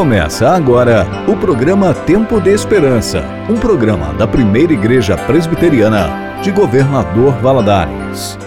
Começa agora o programa Tempo de Esperança, um programa da primeira Igreja Presbiteriana de Governador Valadares.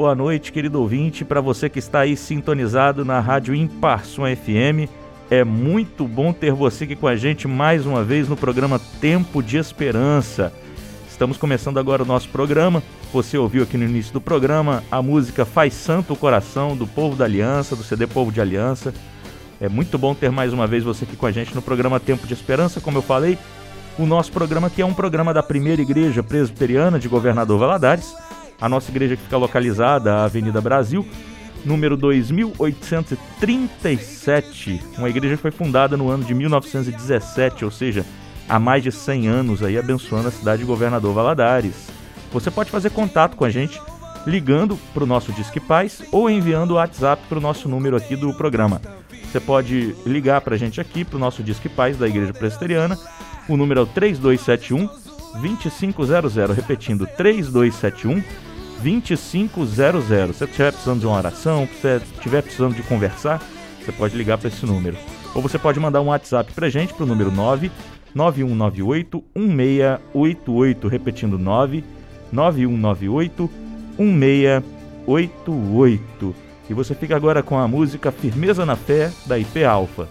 Boa noite, querido ouvinte. Para você que está aí sintonizado na Rádio Imparson FM, é muito bom ter você aqui com a gente mais uma vez no programa Tempo de Esperança. Estamos começando agora o nosso programa. Você ouviu aqui no início do programa a música Faz Santo o Coração do Povo da Aliança, do CD Povo de Aliança. É muito bom ter mais uma vez você aqui com a gente no programa Tempo de Esperança, como eu falei. O nosso programa aqui é um programa da Primeira Igreja Presbiteriana de Governador Valadares a nossa igreja que fica localizada, a Avenida Brasil, número 2837. Uma igreja que foi fundada no ano de 1917, ou seja, há mais de 100 anos aí abençoando a cidade de Governador Valadares. Você pode fazer contato com a gente ligando para o nosso Disque Paz ou enviando o WhatsApp para o nosso número aqui do programa. Você pode ligar para a gente aqui para o nosso Disque Paz da Igreja Presbiteriana. O número é o 3271 2500, repetindo 3271 2500. Se você estiver precisando de uma oração, se você estiver precisando de conversar, você pode ligar para esse número. Ou você pode mandar um WhatsApp para gente para o número 9 9198 1688, repetindo 9 9198 1688. E você fica agora com a música Firmeza na Fé da IP Alfa.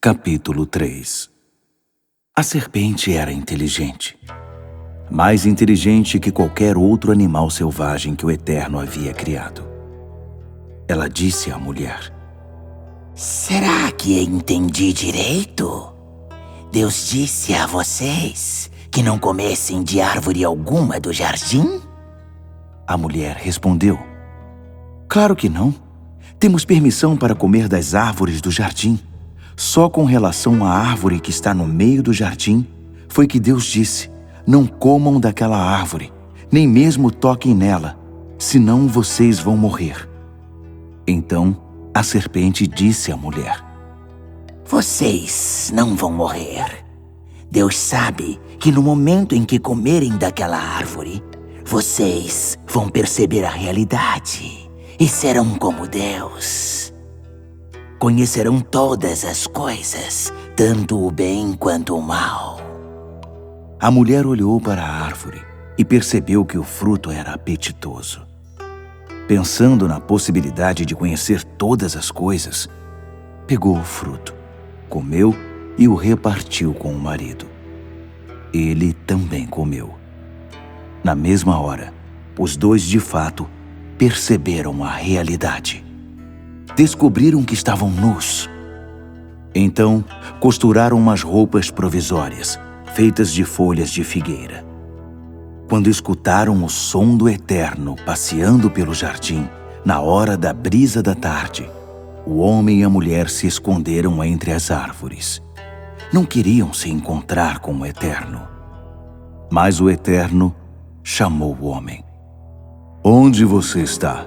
Capítulo 3 A serpente era inteligente, mais inteligente que qualquer outro animal selvagem que o Eterno havia criado. Ela disse à mulher: Será que entendi direito? Deus disse a vocês que não comessem de árvore alguma do jardim? A mulher respondeu: Claro que não. Temos permissão para comer das árvores do jardim. Só com relação à árvore que está no meio do jardim foi que Deus disse: Não comam daquela árvore, nem mesmo toquem nela, senão vocês vão morrer. Então a serpente disse à mulher: Vocês não vão morrer. Deus sabe que no momento em que comerem daquela árvore, vocês vão perceber a realidade e serão como Deus. Conhecerão todas as coisas, tanto o bem quanto o mal. A mulher olhou para a árvore e percebeu que o fruto era apetitoso. Pensando na possibilidade de conhecer todas as coisas, pegou o fruto, comeu e o repartiu com o marido. Ele também comeu. Na mesma hora, os dois de fato perceberam a realidade. Descobriram que estavam nus. Então, costuraram umas roupas provisórias, feitas de folhas de figueira. Quando escutaram o som do Eterno passeando pelo jardim, na hora da brisa da tarde, o homem e a mulher se esconderam entre as árvores. Não queriam se encontrar com o Eterno. Mas o Eterno chamou o homem. Onde você está?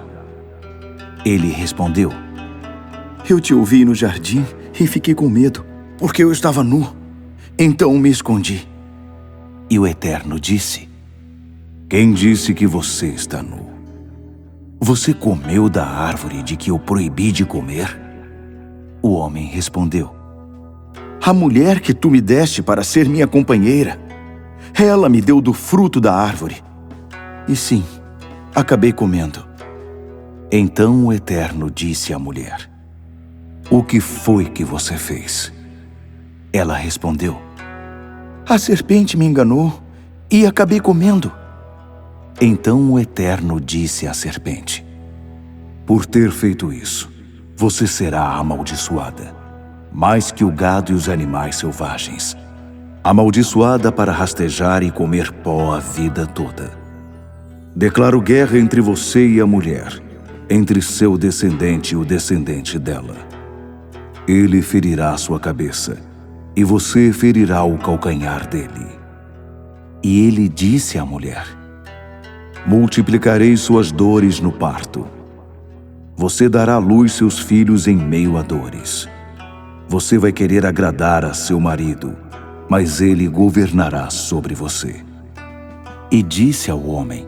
Ele respondeu: Eu te ouvi no jardim e fiquei com medo, porque eu estava nu. Então me escondi. E o Eterno disse: Quem disse que você está nu? Você comeu da árvore de que eu proibi de comer? O homem respondeu: A mulher que tu me deste para ser minha companheira, ela me deu do fruto da árvore. E sim, acabei comendo. Então o Eterno disse à mulher: O que foi que você fez? Ela respondeu: A serpente me enganou e acabei comendo. Então o Eterno disse à serpente: Por ter feito isso, você será amaldiçoada, mais que o gado e os animais selvagens. Amaldiçoada para rastejar e comer pó a vida toda. Declaro guerra entre você e a mulher, entre seu descendente e o descendente dela. Ele ferirá sua cabeça, e você ferirá o calcanhar dele. E ele disse à mulher: Multiplicarei suas dores no parto. Você dará à luz seus filhos em meio a dores. Você vai querer agradar a seu marido, mas ele governará sobre você. E disse ao homem: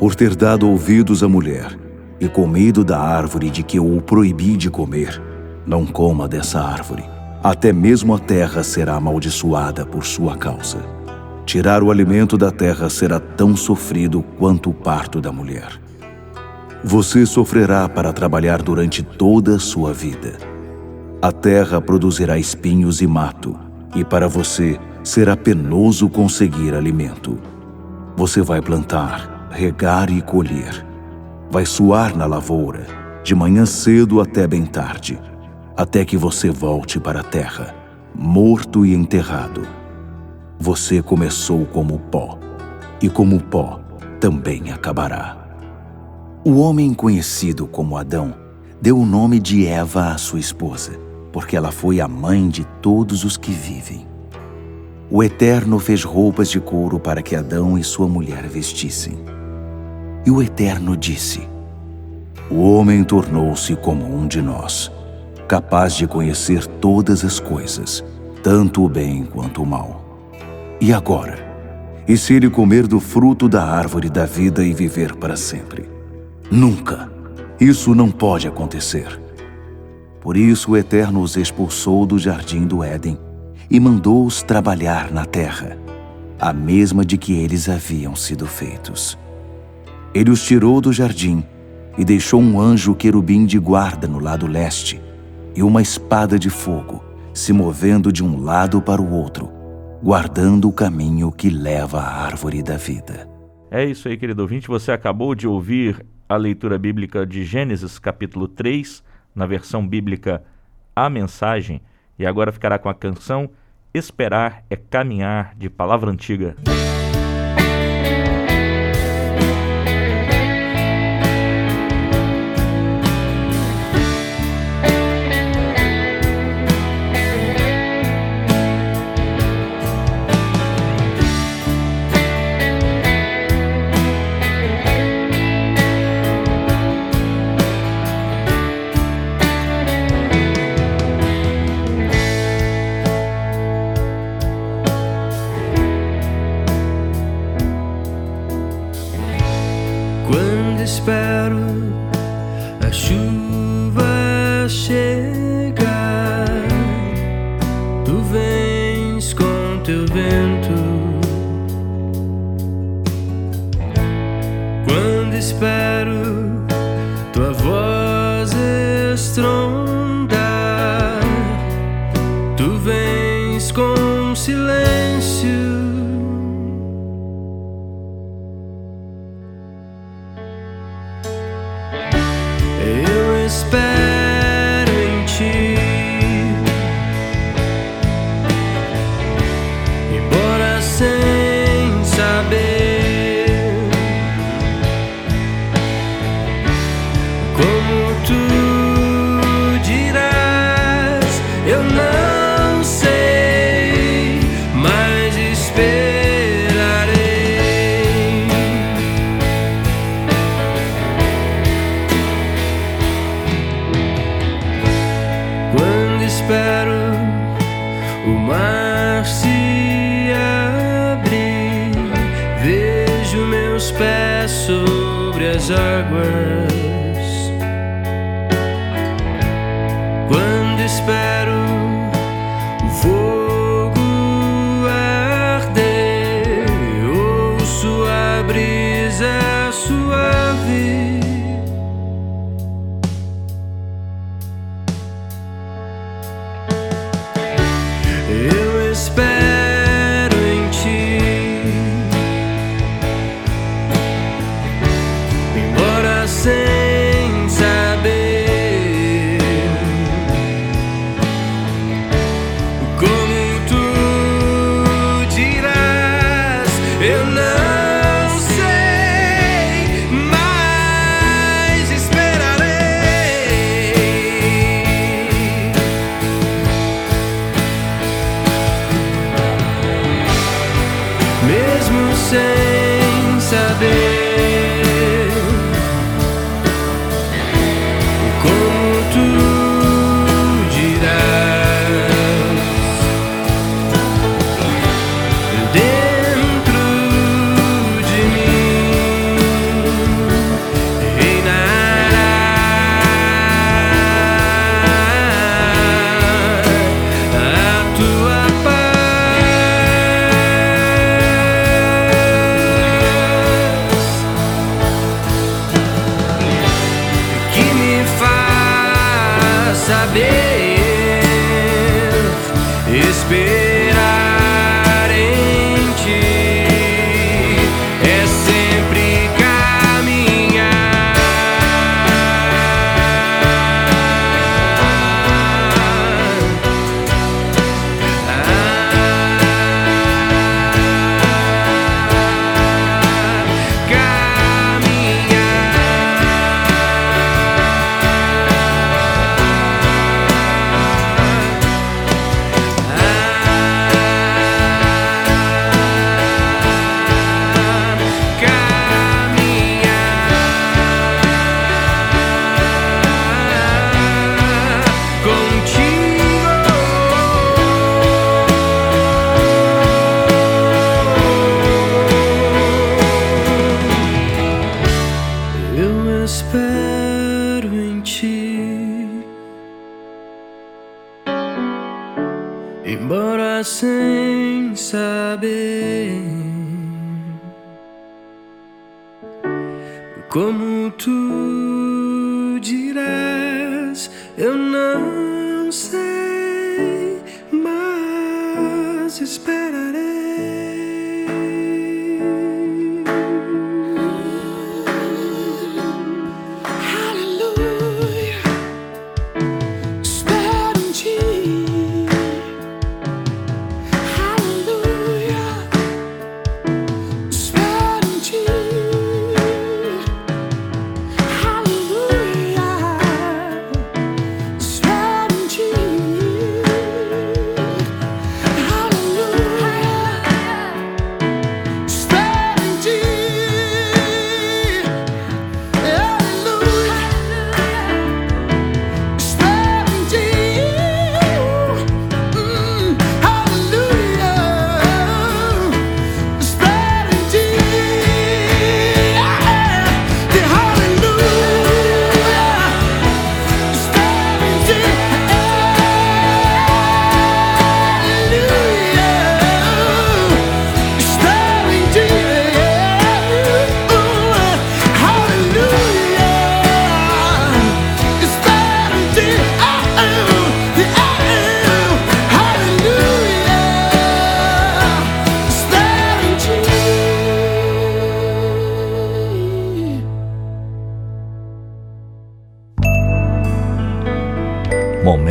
Por ter dado ouvidos à mulher e comido da árvore de que eu o proibi de comer, não coma dessa árvore. Até mesmo a terra será amaldiçoada por sua causa. Tirar o alimento da terra será tão sofrido quanto o parto da mulher. Você sofrerá para trabalhar durante toda a sua vida. A terra produzirá espinhos e mato, e para você será penoso conseguir alimento. Você vai plantar, regar e colher. Vai suar na lavoura, de manhã cedo até bem tarde, até que você volte para a terra, morto e enterrado você começou como pó, e como pó também acabará. O homem conhecido como Adão deu o nome de Eva à sua esposa, porque ela foi a mãe de todos os que vivem. O Eterno fez roupas de couro para que Adão e sua mulher vestissem. E o Eterno disse: O homem tornou-se como um de nós, capaz de conhecer todas as coisas, tanto o bem quanto o mal. E agora? E se ele comer do fruto da árvore da vida e viver para sempre? Nunca! Isso não pode acontecer. Por isso o Eterno os expulsou do jardim do Éden e mandou-os trabalhar na terra, a mesma de que eles haviam sido feitos. Ele os tirou do jardim e deixou um anjo querubim de guarda no lado leste e uma espada de fogo se movendo de um lado para o outro guardando o caminho que leva à árvore da vida. É isso aí, querido ouvinte. Você acabou de ouvir a leitura bíblica de Gênesis, capítulo 3, na versão bíblica A Mensagem, e agora ficará com a canção Esperar é Caminhar, de Palavra Antiga.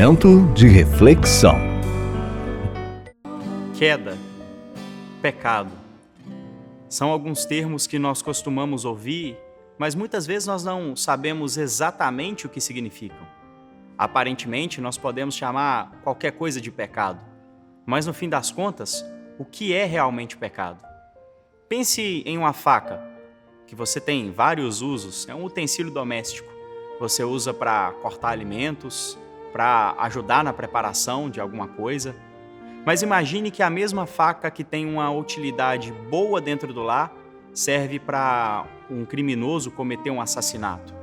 Momento de reflexão. Queda, pecado. São alguns termos que nós costumamos ouvir, mas muitas vezes nós não sabemos exatamente o que significam. Aparentemente, nós podemos chamar qualquer coisa de pecado, mas no fim das contas, o que é realmente pecado? Pense em uma faca, que você tem vários usos, é um utensílio doméstico. Você usa para cortar alimentos, para ajudar na preparação de alguma coisa. Mas imagine que a mesma faca que tem uma utilidade boa dentro do lar serve para um criminoso cometer um assassinato.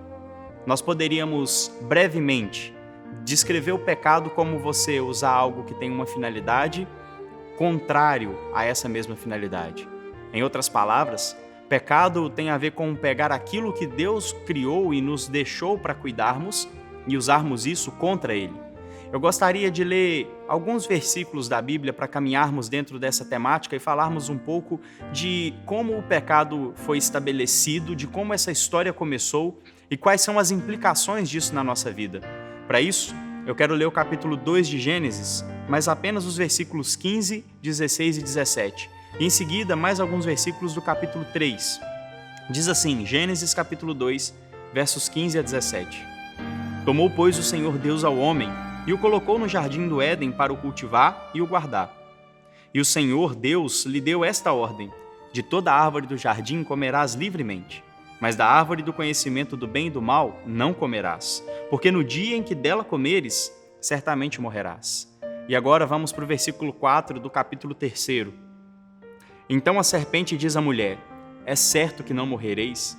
Nós poderíamos brevemente descrever o pecado como você usar algo que tem uma finalidade contrário a essa mesma finalidade. Em outras palavras, pecado tem a ver com pegar aquilo que Deus criou e nos deixou para cuidarmos e usarmos isso contra Ele. Eu gostaria de ler alguns versículos da Bíblia para caminharmos dentro dessa temática e falarmos um pouco de como o pecado foi estabelecido, de como essa história começou e quais são as implicações disso na nossa vida. Para isso, eu quero ler o capítulo 2 de Gênesis, mas apenas os versículos 15, 16 e 17. E em seguida, mais alguns versículos do capítulo 3. Diz assim, Gênesis capítulo 2, versos 15 a 17. Tomou, pois, o Senhor Deus ao homem e o colocou no jardim do Éden para o cultivar e o guardar. E o Senhor Deus lhe deu esta ordem: De toda árvore do jardim comerás livremente, mas da árvore do conhecimento do bem e do mal não comerás, porque no dia em que dela comeres, certamente morrerás. E agora vamos para o versículo 4 do capítulo 3. Então a serpente diz à mulher: É certo que não morrereis,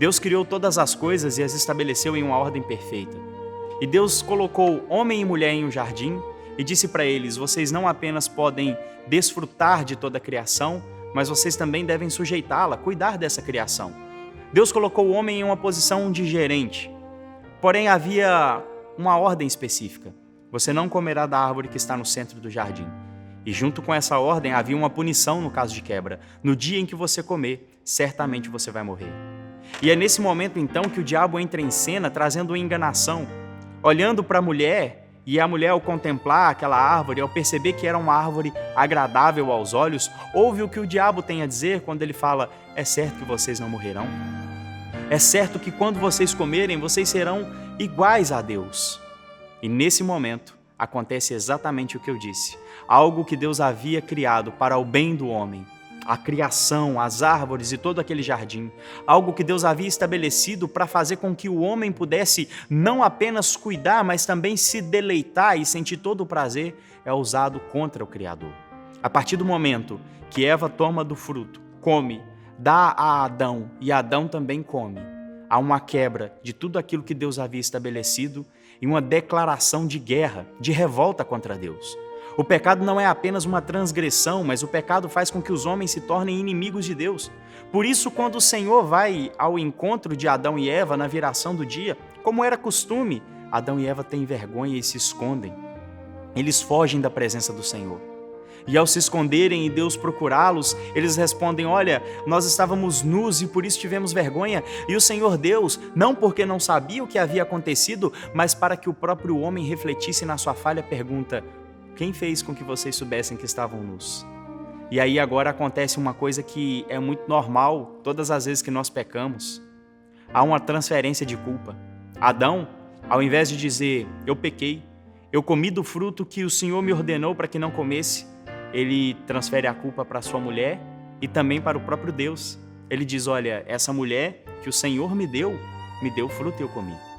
Deus criou todas as coisas e as estabeleceu em uma ordem perfeita. E Deus colocou homem e mulher em um jardim e disse para eles: Vocês não apenas podem desfrutar de toda a criação, mas vocês também devem sujeitá-la, cuidar dessa criação. Deus colocou o homem em uma posição de gerente. Porém, havia uma ordem específica. Você não comerá da árvore que está no centro do jardim. E junto com essa ordem havia uma punição no caso de quebra. No dia em que você comer, certamente você vai morrer. E é nesse momento então que o diabo entra em cena trazendo uma enganação, olhando para a mulher e a mulher, ao contemplar aquela árvore, ao perceber que era uma árvore agradável aos olhos, ouve o que o diabo tem a dizer quando ele fala: É certo que vocês não morrerão? É certo que quando vocês comerem, vocês serão iguais a Deus. E nesse momento acontece exatamente o que eu disse: algo que Deus havia criado para o bem do homem a criação, as árvores e todo aquele jardim, algo que Deus havia estabelecido para fazer com que o homem pudesse não apenas cuidar, mas também se deleitar e sentir todo o prazer, é usado contra o Criador. A partir do momento que Eva toma do fruto, come, dá a Adão e Adão também come, há uma quebra de tudo aquilo que Deus havia estabelecido e uma declaração de guerra, de revolta contra Deus. O pecado não é apenas uma transgressão, mas o pecado faz com que os homens se tornem inimigos de Deus. Por isso, quando o Senhor vai ao encontro de Adão e Eva na viração do dia, como era costume, Adão e Eva têm vergonha e se escondem. Eles fogem da presença do Senhor. E ao se esconderem e Deus procurá-los, eles respondem: Olha, nós estávamos nus e por isso tivemos vergonha. E o Senhor Deus, não porque não sabia o que havia acontecido, mas para que o próprio homem refletisse na sua falha, pergunta: quem fez com que vocês soubessem que estavam nus? E aí agora acontece uma coisa que é muito normal todas as vezes que nós pecamos. Há uma transferência de culpa. Adão, ao invés de dizer eu pequei, eu comi do fruto que o Senhor me ordenou para que não comesse, ele transfere a culpa para sua mulher e também para o próprio Deus. Ele diz: Olha, essa mulher que o Senhor me deu, me deu fruto e eu comi.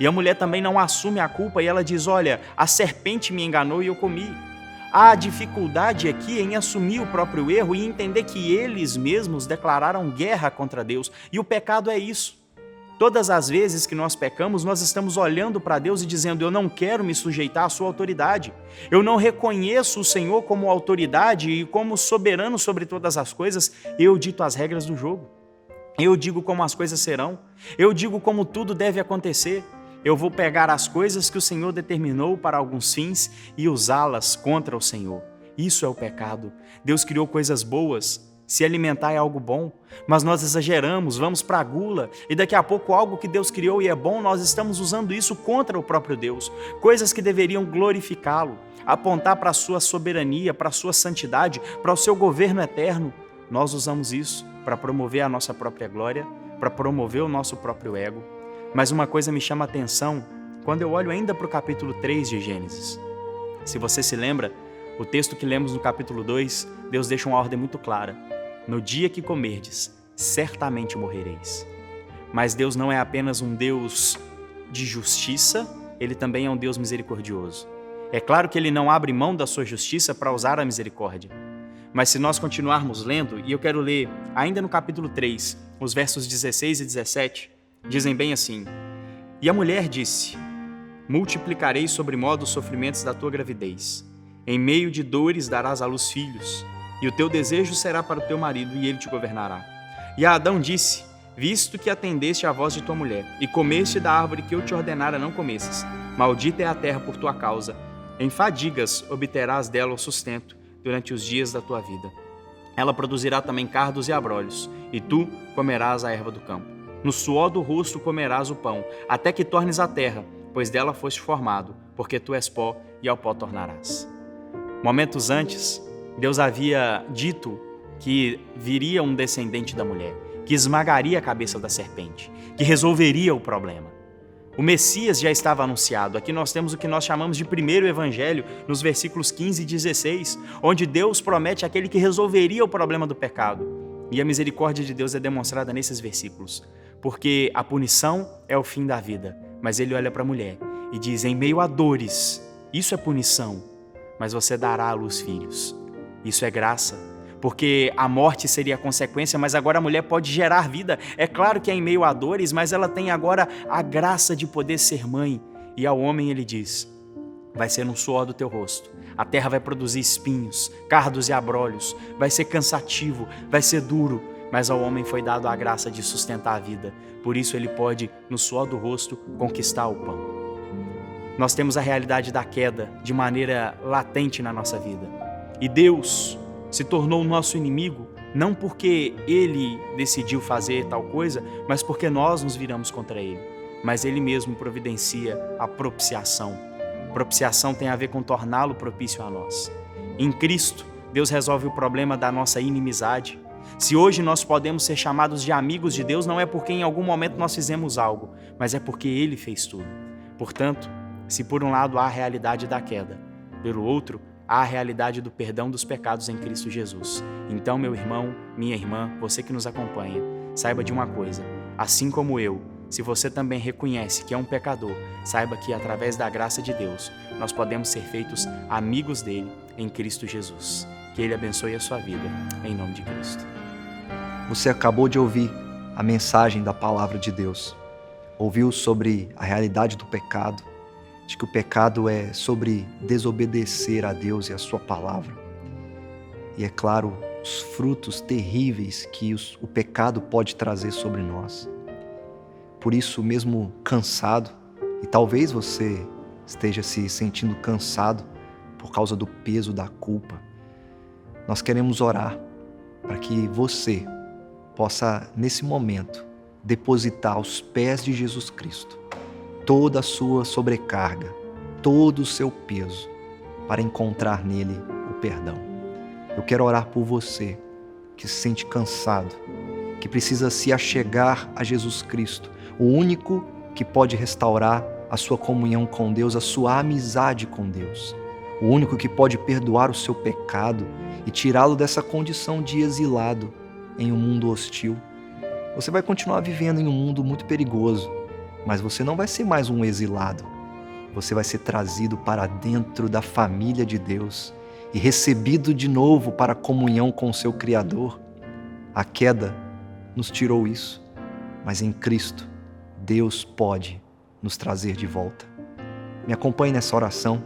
E a mulher também não assume a culpa e ela diz: Olha, a serpente me enganou e eu comi. Há dificuldade aqui em assumir o próprio erro e entender que eles mesmos declararam guerra contra Deus. E o pecado é isso. Todas as vezes que nós pecamos, nós estamos olhando para Deus e dizendo: Eu não quero me sujeitar à Sua autoridade. Eu não reconheço o Senhor como autoridade e como soberano sobre todas as coisas. Eu dito as regras do jogo. Eu digo como as coisas serão. Eu digo como tudo deve acontecer. Eu vou pegar as coisas que o Senhor determinou para alguns fins e usá-las contra o Senhor. Isso é o pecado. Deus criou coisas boas. Se alimentar é algo bom, mas nós exageramos, vamos para a gula e daqui a pouco algo que Deus criou e é bom, nós estamos usando isso contra o próprio Deus. Coisas que deveriam glorificá-lo, apontar para a sua soberania, para a sua santidade, para o seu governo eterno. Nós usamos isso para promover a nossa própria glória, para promover o nosso próprio ego. Mas uma coisa me chama a atenção quando eu olho ainda para o capítulo 3 de Gênesis. Se você se lembra, o texto que lemos no capítulo 2, Deus deixa uma ordem muito clara: No dia que comerdes, certamente morrereis. Mas Deus não é apenas um Deus de justiça, ele também é um Deus misericordioso. É claro que ele não abre mão da sua justiça para usar a misericórdia. Mas se nós continuarmos lendo, e eu quero ler ainda no capítulo 3, os versos 16 e 17, Dizem bem assim: E a mulher disse: Multiplicarei sobre modo os sofrimentos da tua gravidez. Em meio de dores darás à luz filhos, e o teu desejo será para o teu marido, e ele te governará. E a Adão disse: Visto que atendeste à voz de tua mulher, e comeste da árvore que eu te ordenara não comesses, maldita é a terra por tua causa. Em fadigas obterás dela o sustento durante os dias da tua vida. Ela produzirá também cardos e abrolhos, e tu comerás a erva do campo. No suor do rosto comerás o pão, até que tornes a terra, pois dela foste formado, porque tu és pó e ao pó tornarás. Momentos antes, Deus havia dito que viria um descendente da mulher, que esmagaria a cabeça da serpente, que resolveria o problema. O Messias já estava anunciado. Aqui nós temos o que nós chamamos de primeiro evangelho, nos versículos 15 e 16, onde Deus promete aquele que resolveria o problema do pecado. E a misericórdia de Deus é demonstrada nesses versículos porque a punição é o fim da vida. Mas ele olha para a mulher e diz: em meio a dores, isso é punição. mas você dará à luz filhos. Isso é graça, porque a morte seria a consequência, mas agora a mulher pode gerar vida. É claro que é em meio a dores, mas ela tem agora a graça de poder ser mãe. E ao homem ele diz: vai ser no suor do teu rosto. A terra vai produzir espinhos, cardos e abrolhos, vai ser cansativo, vai ser duro, mas ao homem foi dado a graça de sustentar a vida. Por isso ele pode, no suor do rosto, conquistar o pão. Nós temos a realidade da queda de maneira latente na nossa vida. E Deus se tornou nosso inimigo não porque ele decidiu fazer tal coisa, mas porque nós nos viramos contra ele. Mas ele mesmo providencia a propiciação. Propiciação tem a ver com torná-lo propício a nós. Em Cristo, Deus resolve o problema da nossa inimizade. Se hoje nós podemos ser chamados de amigos de Deus, não é porque em algum momento nós fizemos algo, mas é porque Ele fez tudo. Portanto, se por um lado há a realidade da queda, pelo outro, há a realidade do perdão dos pecados em Cristo Jesus. Então, meu irmão, minha irmã, você que nos acompanha, saiba de uma coisa: assim como eu, se você também reconhece que é um pecador, saiba que através da graça de Deus, nós podemos ser feitos amigos dele em Cristo Jesus. Que ele abençoe a sua vida, em nome de Cristo. Você acabou de ouvir a mensagem da palavra de Deus. Ouviu sobre a realidade do pecado, de que o pecado é sobre desobedecer a Deus e a sua palavra. E é claro, os frutos terríveis que o pecado pode trazer sobre nós. Por isso, mesmo cansado, e talvez você esteja se sentindo cansado por causa do peso da culpa, nós queremos orar para que você possa, nesse momento, depositar aos pés de Jesus Cristo toda a sua sobrecarga, todo o seu peso, para encontrar nele o perdão. Eu quero orar por você que se sente cansado, que precisa se achegar a Jesus Cristo, o único que pode restaurar a sua comunhão com Deus, a sua amizade com Deus, o único que pode perdoar o seu pecado e tirá-lo dessa condição de exilado em um mundo hostil. Você vai continuar vivendo em um mundo muito perigoso, mas você não vai ser mais um exilado. Você vai ser trazido para dentro da família de Deus e recebido de novo para a comunhão com o seu Criador. A queda nos tirou isso, mas em Cristo, Deus pode nos trazer de volta. Me acompanhe nessa oração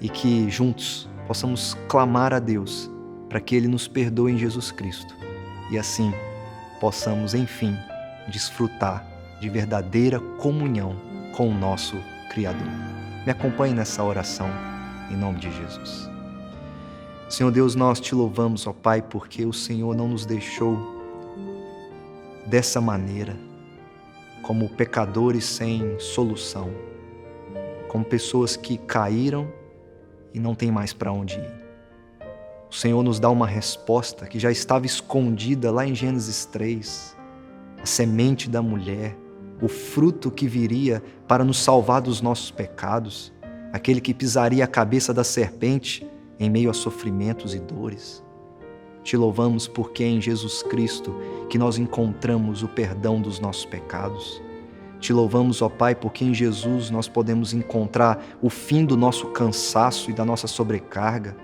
e que juntos possamos clamar a Deus para que Ele nos perdoe em Jesus Cristo e assim possamos, enfim, desfrutar de verdadeira comunhão com o nosso Criador. Me acompanhe nessa oração, em nome de Jesus. Senhor Deus, nós te louvamos, ó Pai, porque o Senhor não nos deixou dessa maneira, como pecadores sem solução, como pessoas que caíram e não tem mais para onde ir. O Senhor nos dá uma resposta que já estava escondida lá em Gênesis 3. A semente da mulher, o fruto que viria para nos salvar dos nossos pecados, aquele que pisaria a cabeça da serpente em meio a sofrimentos e dores. Te louvamos porque é em Jesus Cristo que nós encontramos o perdão dos nossos pecados. Te louvamos, ó Pai, porque em Jesus nós podemos encontrar o fim do nosso cansaço e da nossa sobrecarga,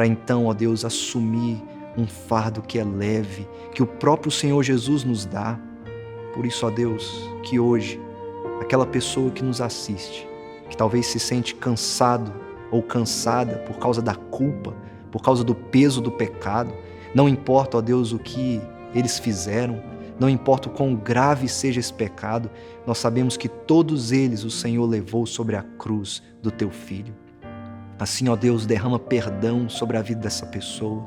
para então, ó Deus, assumir um fardo que é leve, que o próprio Senhor Jesus nos dá. Por isso, ó Deus, que hoje, aquela pessoa que nos assiste, que talvez se sente cansado ou cansada por causa da culpa, por causa do peso do pecado, não importa, ó Deus, o que eles fizeram, não importa o quão grave seja esse pecado, nós sabemos que todos eles o Senhor levou sobre a cruz do teu filho. Assim, ó Deus, derrama perdão sobre a vida dessa pessoa,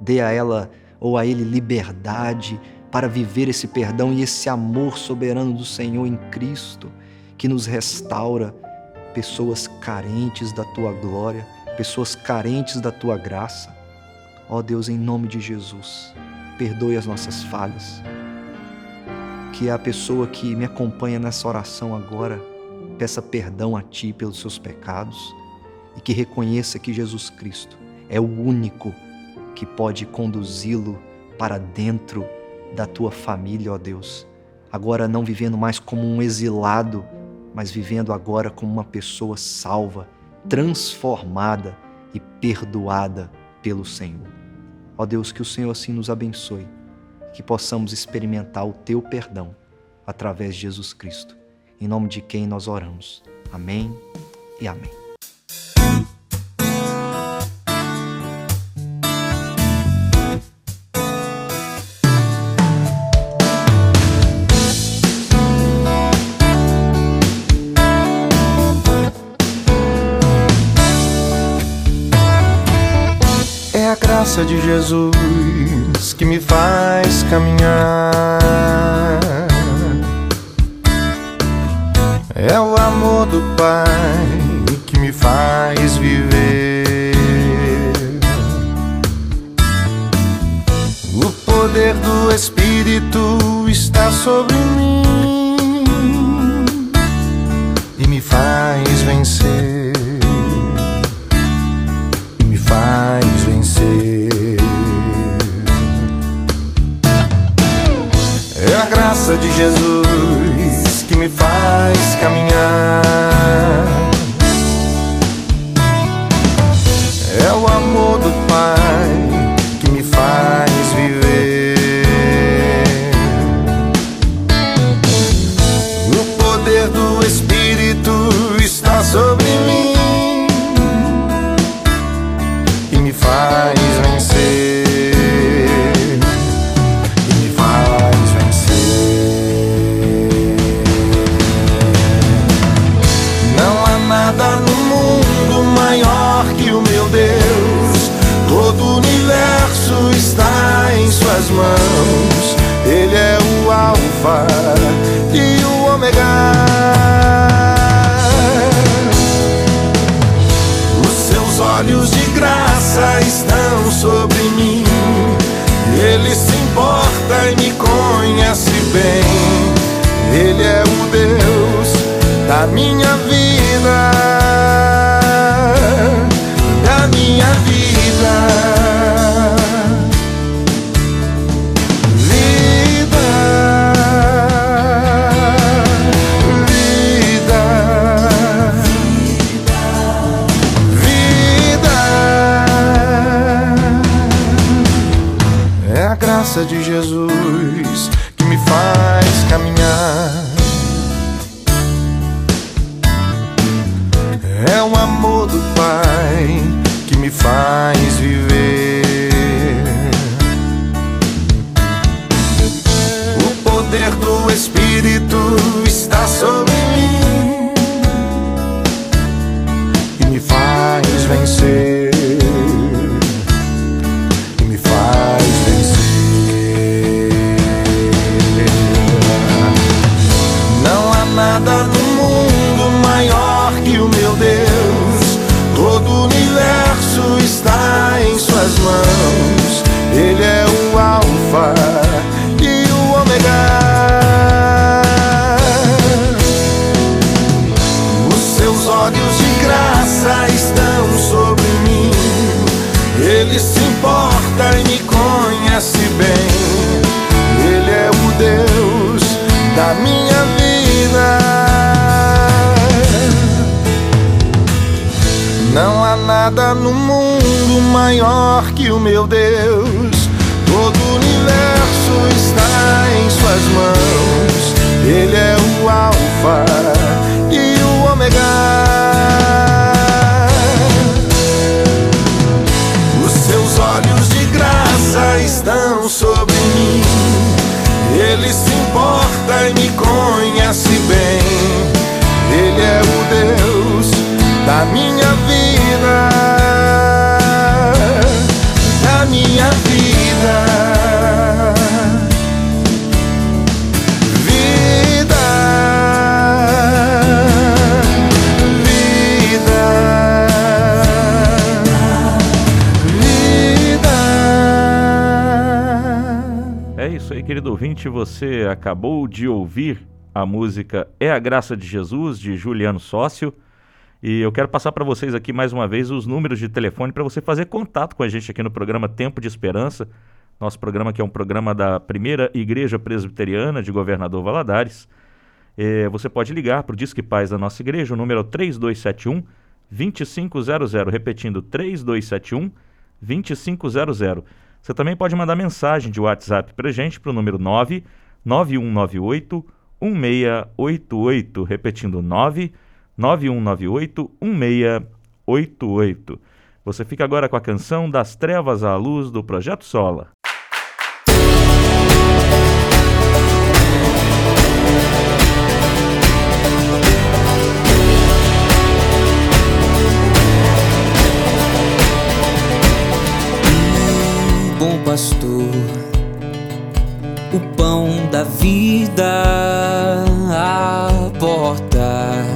dê a ela ou a ele liberdade para viver esse perdão e esse amor soberano do Senhor em Cristo, que nos restaura pessoas carentes da tua glória, pessoas carentes da tua graça. Ó Deus, em nome de Jesus, perdoe as nossas falhas, que a pessoa que me acompanha nessa oração agora peça perdão a Ti pelos seus pecados e que reconheça que Jesus Cristo é o único que pode conduzi-lo para dentro da tua família, ó Deus. Agora não vivendo mais como um exilado, mas vivendo agora como uma pessoa salva, transformada e perdoada pelo Senhor. Ó Deus, que o Senhor assim nos abençoe, que possamos experimentar o teu perdão através de Jesus Cristo, em nome de quem nós oramos. Amém e amém. Graça de Jesus que me faz caminhar. É o amor do Pai que me faz viver. O poder do Espírito está sobre mim caminhar. Ele se importa e me conhece bem. Ele é o Deus da minha vida. Querido ouvinte. Você acabou de ouvir a música É a Graça de Jesus, de Juliano Sócio. E eu quero passar para vocês aqui mais uma vez os números de telefone para você fazer contato com a gente aqui no programa Tempo de Esperança. Nosso programa que é um programa da Primeira Igreja Presbiteriana de Governador Valadares. É, você pode ligar para o Disque Paz da nossa igreja, o número é o 3271 2500, repetindo 3271 2500. Você também pode mandar mensagem de WhatsApp pra gente pro número 99198 1688, repetindo 99198 1688. Você fica agora com a canção Das Trevas à Luz do Projeto Sola. Pastor, o pão da vida, a porta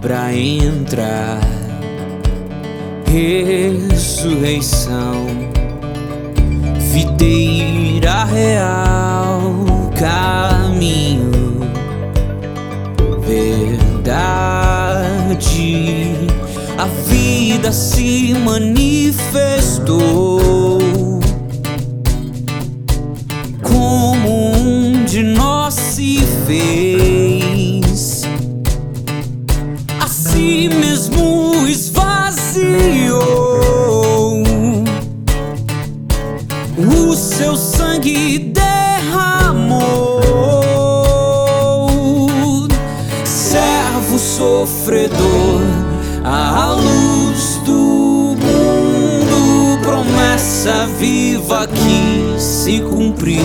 pra entrar, ressurreição, videira real, caminho, verdade. A vida se manifestou como um de nós se fez, a si mesmo esvaziou, o seu sangue derramou, servo sofredor a luz do promessa viva que se cumpriu.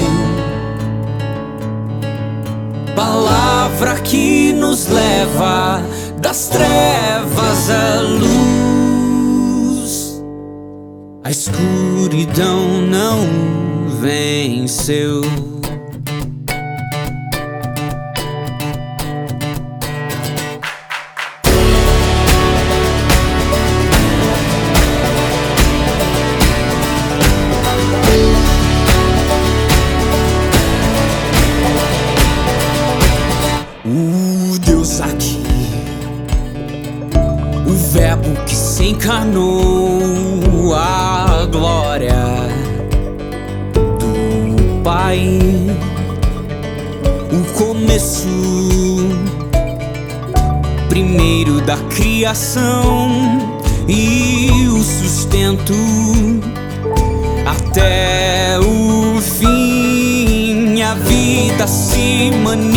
Palavra que nos leva das trevas à luz. A escuridão não venceu. Encarnou, a glória do Pai, o começo primeiro da criação e o sustento até o fim. A vida se manifestou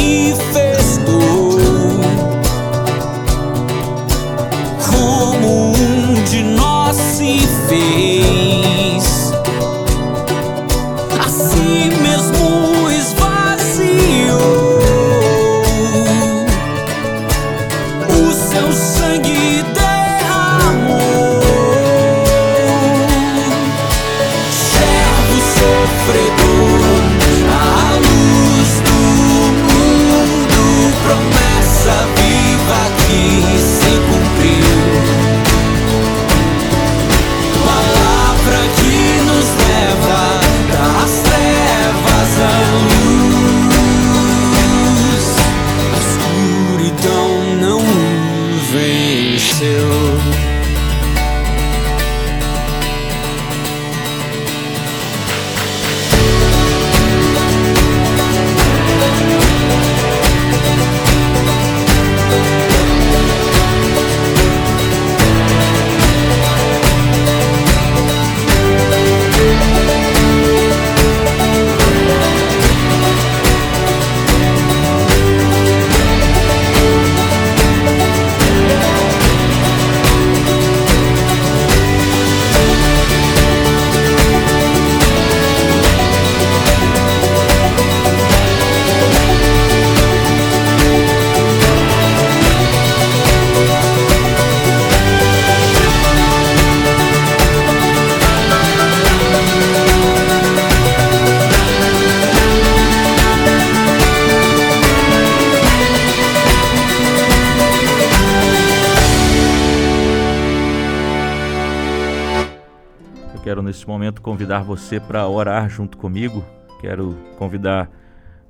convidar você para orar junto comigo. Quero convidar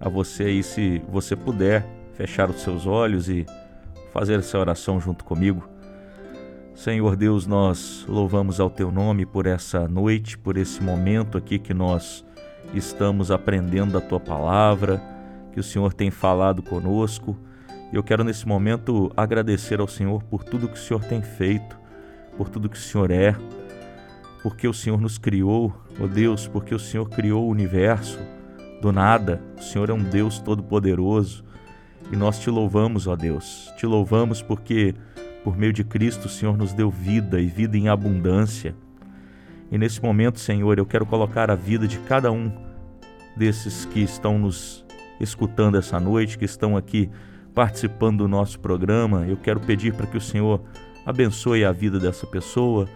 a você aí, se você puder, fechar os seus olhos e fazer essa oração junto comigo. Senhor Deus, nós louvamos ao teu nome por essa noite, por esse momento aqui que nós estamos aprendendo a tua palavra, que o Senhor tem falado conosco Eu quero nesse momento agradecer ao Senhor por tudo que o Senhor tem feito, por tudo que o Senhor é, porque o Senhor nos criou, ó Deus, porque o Senhor criou o universo do nada. O Senhor é um Deus todo-poderoso e nós te louvamos, ó Deus. Te louvamos porque por meio de Cristo o Senhor nos deu vida e vida em abundância. E nesse momento, Senhor, eu quero colocar a vida de cada um desses que estão nos escutando essa noite, que estão aqui participando do nosso programa. Eu quero pedir para que o Senhor abençoe a vida dessa pessoa.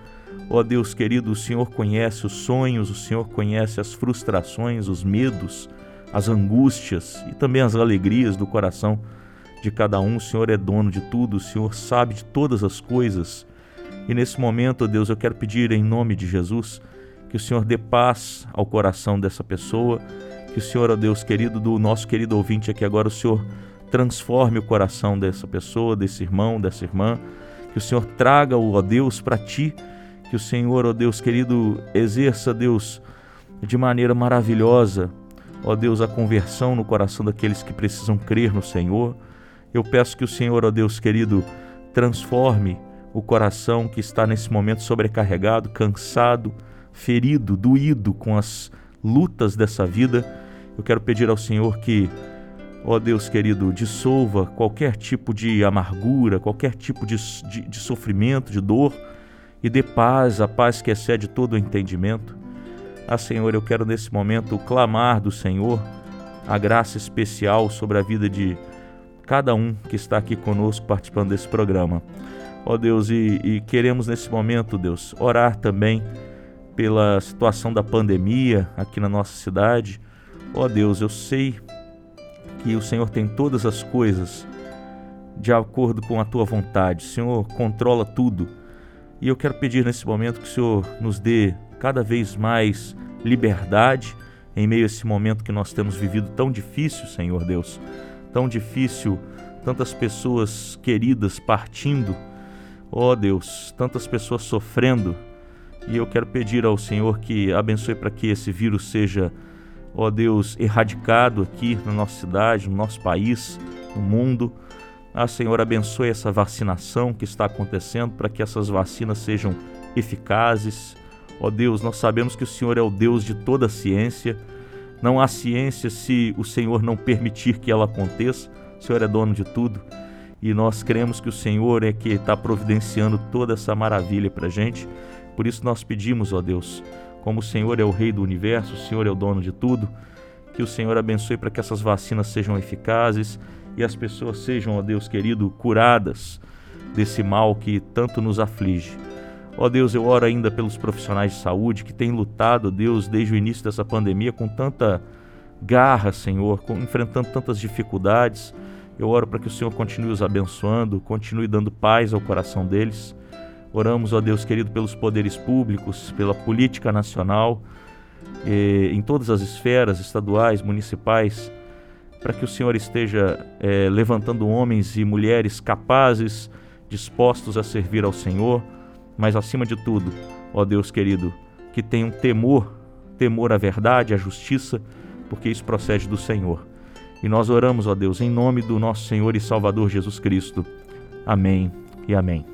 Ó oh, Deus querido, o Senhor conhece os sonhos, o Senhor conhece as frustrações, os medos, as angústias e também as alegrias do coração de cada um. O Senhor é dono de tudo, o Senhor sabe de todas as coisas. E nesse momento, ó Deus, eu quero pedir em nome de Jesus que o Senhor dê paz ao coração dessa pessoa, que o Senhor, ó Deus querido, do nosso querido ouvinte aqui agora, o Senhor transforme o coração dessa pessoa, desse irmão, dessa irmã, que o Senhor traga-o, ó Deus, para ti, que o Senhor, ó Deus querido, exerça, Deus, de maneira maravilhosa, ó Deus, a conversão no coração daqueles que precisam crer no Senhor. Eu peço que o Senhor, ó Deus querido, transforme o coração que está nesse momento sobrecarregado, cansado, ferido, doído com as lutas dessa vida. Eu quero pedir ao Senhor que, ó Deus querido, dissolva qualquer tipo de amargura, qualquer tipo de, de, de sofrimento, de dor e dê paz, a paz que excede todo o entendimento. Ah, Senhor, eu quero nesse momento clamar do Senhor a graça especial sobre a vida de cada um que está aqui conosco participando desse programa. Ó Deus, e, e queremos nesse momento, Deus, orar também pela situação da pandemia aqui na nossa cidade. Ó oh Deus, eu sei que o Senhor tem todas as coisas de acordo com a tua vontade. O Senhor controla tudo. E eu quero pedir nesse momento que o Senhor nos dê cada vez mais liberdade em meio a esse momento que nós temos vivido tão difícil, Senhor Deus. Tão difícil, tantas pessoas queridas partindo. Ó oh Deus, tantas pessoas sofrendo e eu quero pedir ao Senhor que abençoe para que esse vírus seja, ó Deus, erradicado aqui na nossa cidade, no nosso país, no mundo. Ah, Senhor, abençoe essa vacinação que está acontecendo para que essas vacinas sejam eficazes. Ó Deus, nós sabemos que o Senhor é o Deus de toda a ciência. Não há ciência se o Senhor não permitir que ela aconteça. O Senhor é dono de tudo. E nós cremos que o Senhor é que está providenciando toda essa maravilha para a gente. Por isso nós pedimos, ó Deus, como o Senhor é o Rei do universo, o Senhor é o dono de tudo, que o Senhor abençoe para que essas vacinas sejam eficazes e as pessoas sejam, ó Deus querido, curadas desse mal que tanto nos aflige. Ó Deus, eu oro ainda pelos profissionais de saúde que têm lutado, Deus, desde o início dessa pandemia com tanta garra, Senhor, com, enfrentando tantas dificuldades. Eu oro para que o Senhor continue os abençoando, continue dando paz ao coração deles. Oramos, ó Deus querido, pelos poderes públicos, pela política nacional, em todas as esferas estaduais, municipais, para que o Senhor esteja é, levantando homens e mulheres capazes, dispostos a servir ao Senhor, mas acima de tudo, ó Deus querido, que tenham temor, temor à verdade, à justiça, porque isso procede do Senhor. E nós oramos, ó Deus, em nome do nosso Senhor e Salvador Jesus Cristo. Amém e amém.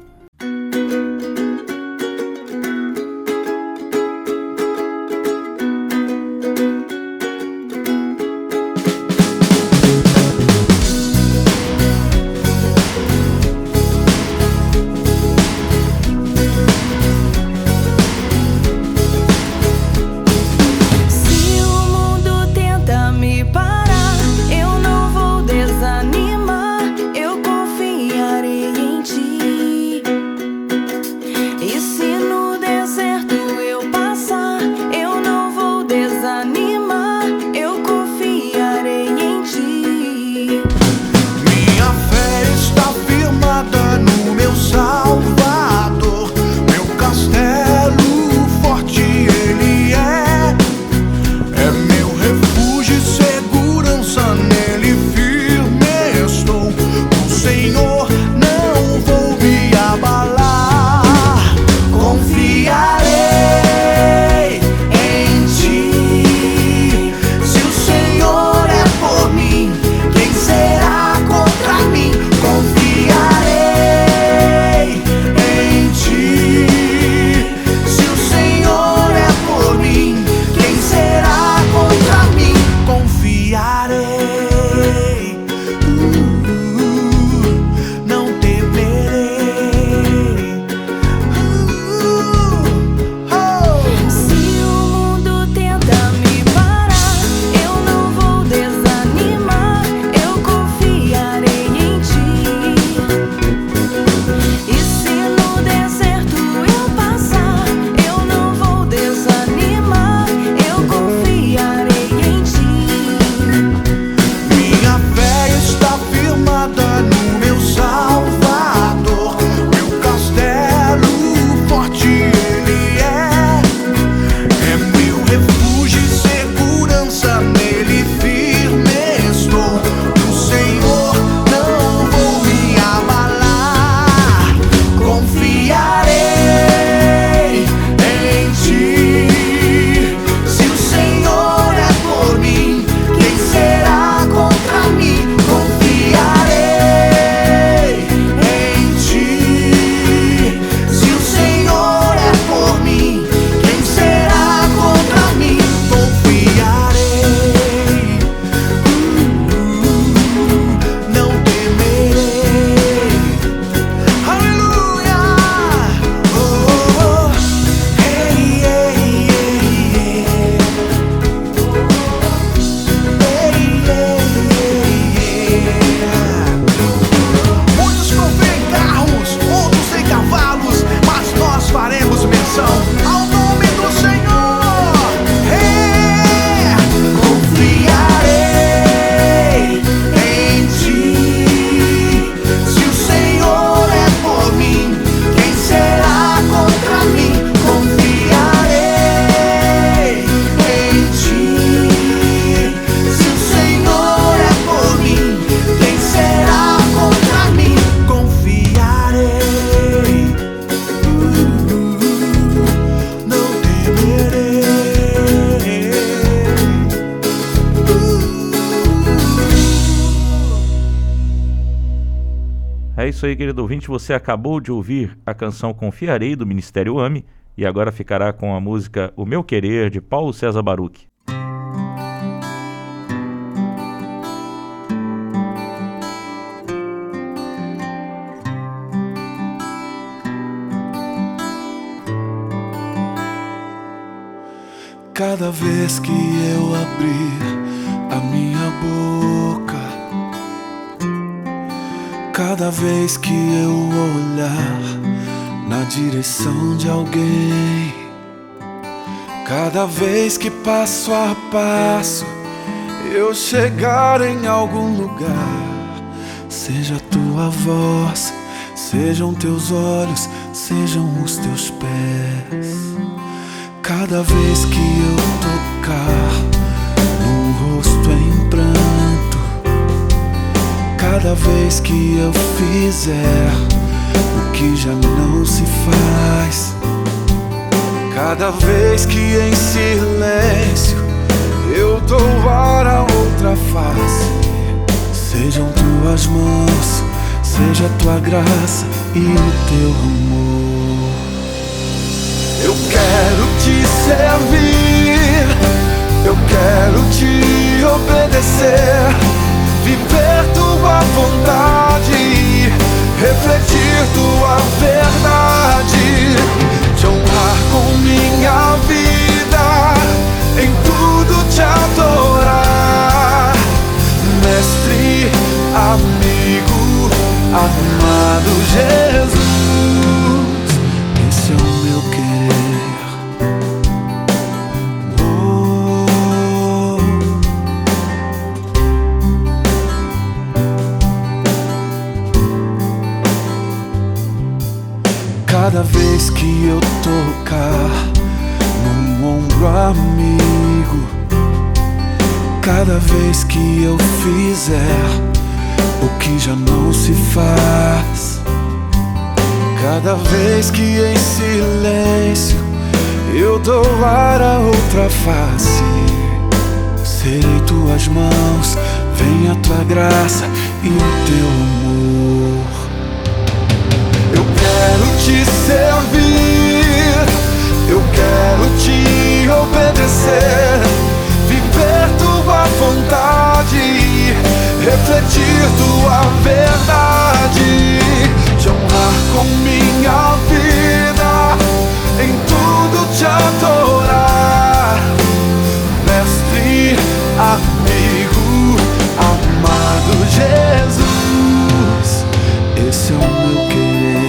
Ouvinte. Você acabou de ouvir a canção Confiarei do Ministério AME e agora ficará com a música O Meu Querer de Paulo César Baruch. Cada vez que eu abrir cada vez que eu olhar na direção de alguém, cada vez que passo a passo eu chegar em algum lugar, seja a tua voz, sejam teus olhos, sejam os teus pés. Cada vez que eu tocar vez que eu fizer o que já não se faz, cada vez que em silêncio eu dou a outra face, sejam tuas mãos, seja tua graça e o teu amor. Eu quero te servir, eu quero te obedecer, viver tua vontade, refletir tua verdade, te honrar com minha vida, em tudo te adorar, mestre, amigo, amado Jesus. Cada vez que eu tocar num ombro amigo, cada vez que eu fizer o que já não se faz. Cada vez que em silêncio eu dou ar a outra face, serei tuas mãos, vem a tua graça e o teu amor. Te servir, eu quero te obedecer, viver tua vontade, refletir tua verdade, te honrar com minha vida, em tudo te adorar, mestre, amigo, amado Jesus. Esse é o meu querer.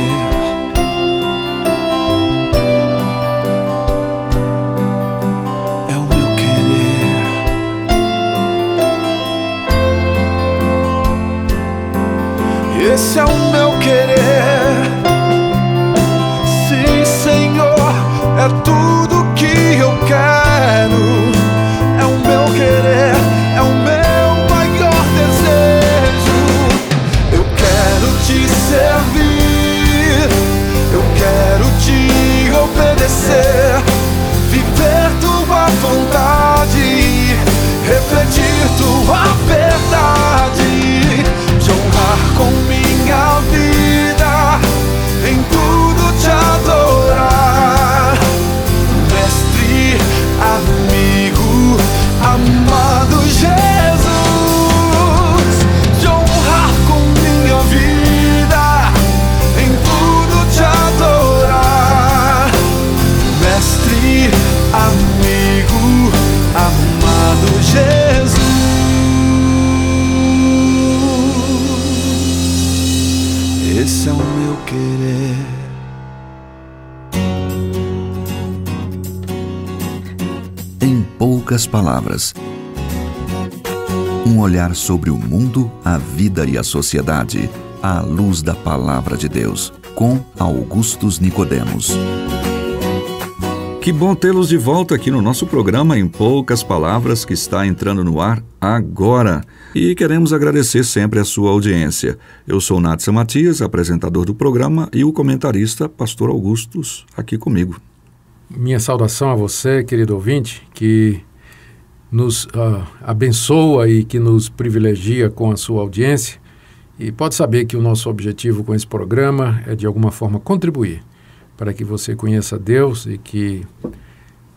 Esse é o meu querer. Sim, Senhor, é tudo palavras. Um olhar sobre o mundo, a vida e a sociedade, à luz da palavra de Deus, com Augustus Nicodemos. Que bom tê-los de volta aqui no nosso programa Em Poucas Palavras, que está entrando no ar agora. E queremos agradecer sempre a sua audiência. Eu sou Natsa Matias, apresentador do programa, e o comentarista Pastor Augustus, aqui comigo. Minha saudação a você, querido ouvinte, que nos ah, abençoa e que nos privilegia com a sua audiência. E pode saber que o nosso objetivo com esse programa é de alguma forma contribuir para que você conheça Deus e que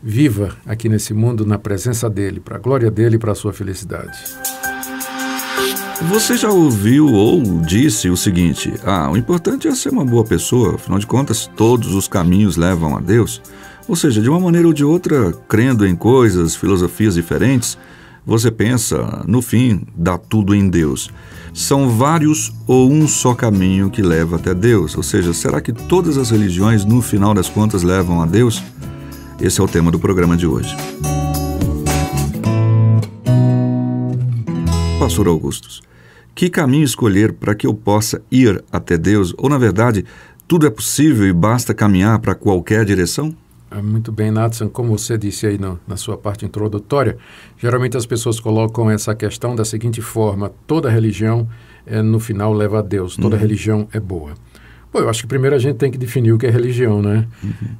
viva aqui nesse mundo na presença dele, para a glória dele e para a sua felicidade. Você já ouviu ou disse o seguinte: ah, o importante é ser uma boa pessoa, afinal de contas, todos os caminhos levam a Deus? Ou seja, de uma maneira ou de outra, crendo em coisas, filosofias diferentes, você pensa, no fim, dá tudo em Deus. São vários ou um só caminho que leva até Deus? Ou seja, será que todas as religiões, no final das contas, levam a Deus? Esse é o tema do programa de hoje. Pastor Augustus, que caminho escolher para que eu possa ir até Deus? Ou, na verdade, tudo é possível e basta caminhar para qualquer direção? Ah, Muito bem, Nathan, como você disse aí no- na sua parte introdutória, geralmente as pessoas colocam essa questão da seguinte forma: toda religião, eh, no final, leva a Deus, toda Uhum. religião é boa. Bom, eu acho que primeiro a gente tem que definir o que é religião, né?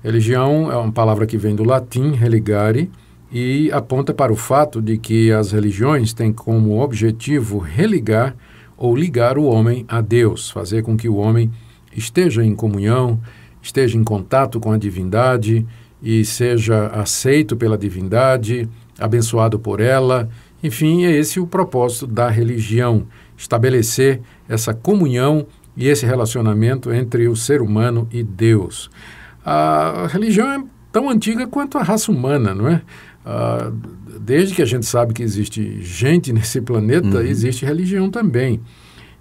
Religião é uma palavra que vem do latim, religare, e aponta para o fato de que as religiões têm como objetivo religar ou ligar o homem a Deus, fazer com que o homem esteja em comunhão, esteja em contato com a divindade e seja aceito pela divindade, abençoado por ela. Enfim, é esse o propósito da religião: estabelecer essa comunhão e esse relacionamento entre o ser humano e Deus. A religião é tão antiga quanto a raça humana, não é? Ah, desde que a gente sabe que existe gente nesse planeta, Uhum. existe religião também.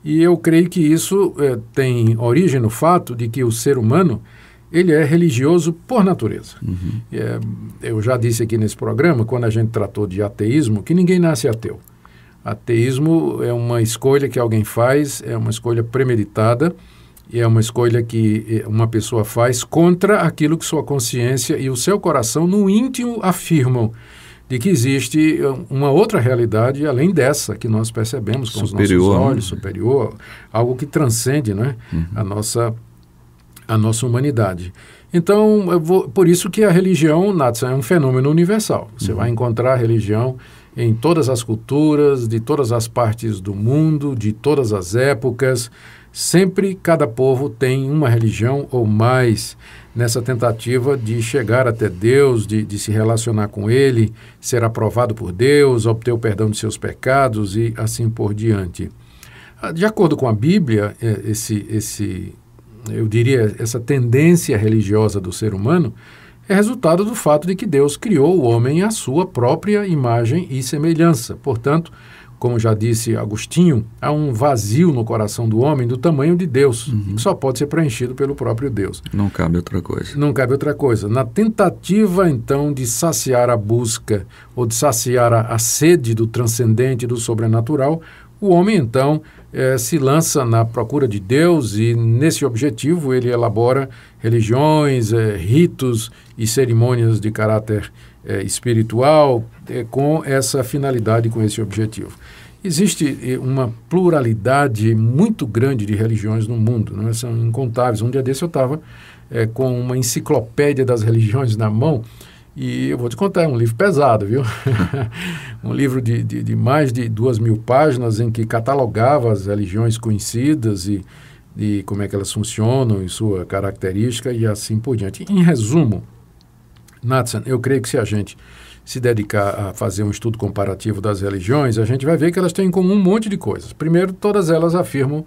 E eu creio que isso eh, tem origem no fato de que o ser humano ele é religioso por natureza. É, eu já disse aqui nesse programa, quando a gente tratou de ateísmo, que ninguém nasce ateu. Ateísmo é uma escolha que alguém faz, é uma escolha premeditada e é uma escolha que eh, uma pessoa faz contra aquilo que sua consciência e o seu coração no íntimo afirmam de que existe eh, uma outra realidade além dessa que nós percebemos com os Superior, nossos né? olhos, superior, algo que transcende né, a nossa a nossa humanidade. Então, vou- por isso que a religião, Natsan, é um fenômeno universal. Você vai encontrar religião em todas as culturas, de todas as partes do mundo, de todas as épocas. Sempre cada povo tem uma religião ou mais nessa tentativa de chegar até Deus, de, de se relacionar com Ele, ser aprovado por Deus, obter o perdão de seus pecados e assim por diante. Ah, De acordo com a Bíblia, eh, esse, esse, eu diria, essa tendência religiosa do ser humano é resultado do fato de que Deus criou o homem à sua própria imagem e semelhança. Portanto, como já disse Agostinho, há um vazio no coração do homem do tamanho de Deus, que só pode ser preenchido pelo próprio Deus. Não cabe outra coisa. Não cabe outra coisa. Na tentativa, então, de saciar a busca ou de saciar a, a sede do transcendente, do sobrenatural, o homem, então, eh, se lança na procura de Deus e, nesse objetivo, ele elabora religiões, eh, ritos e cerimônias de caráter eh, espiritual com essa finalidade, com esse objetivo. Existe uma pluralidade muito grande de religiões no mundo, não é? são incontáveis. Um dia desse eu estava com uma enciclopédia das religiões na mão e eu vou te contar, é um livro pesado, viu? um livro de, de, de mais de duas mil páginas em que catalogava as religiões conhecidas e, e como é que elas funcionam e sua característica e assim por diante. Em resumo, Nathan, eu creio que se a gente se dedicar a fazer um estudo comparativo das religiões, a gente vai ver que elas têm em comum um monte de coisas. Primeiro, todas elas afirmam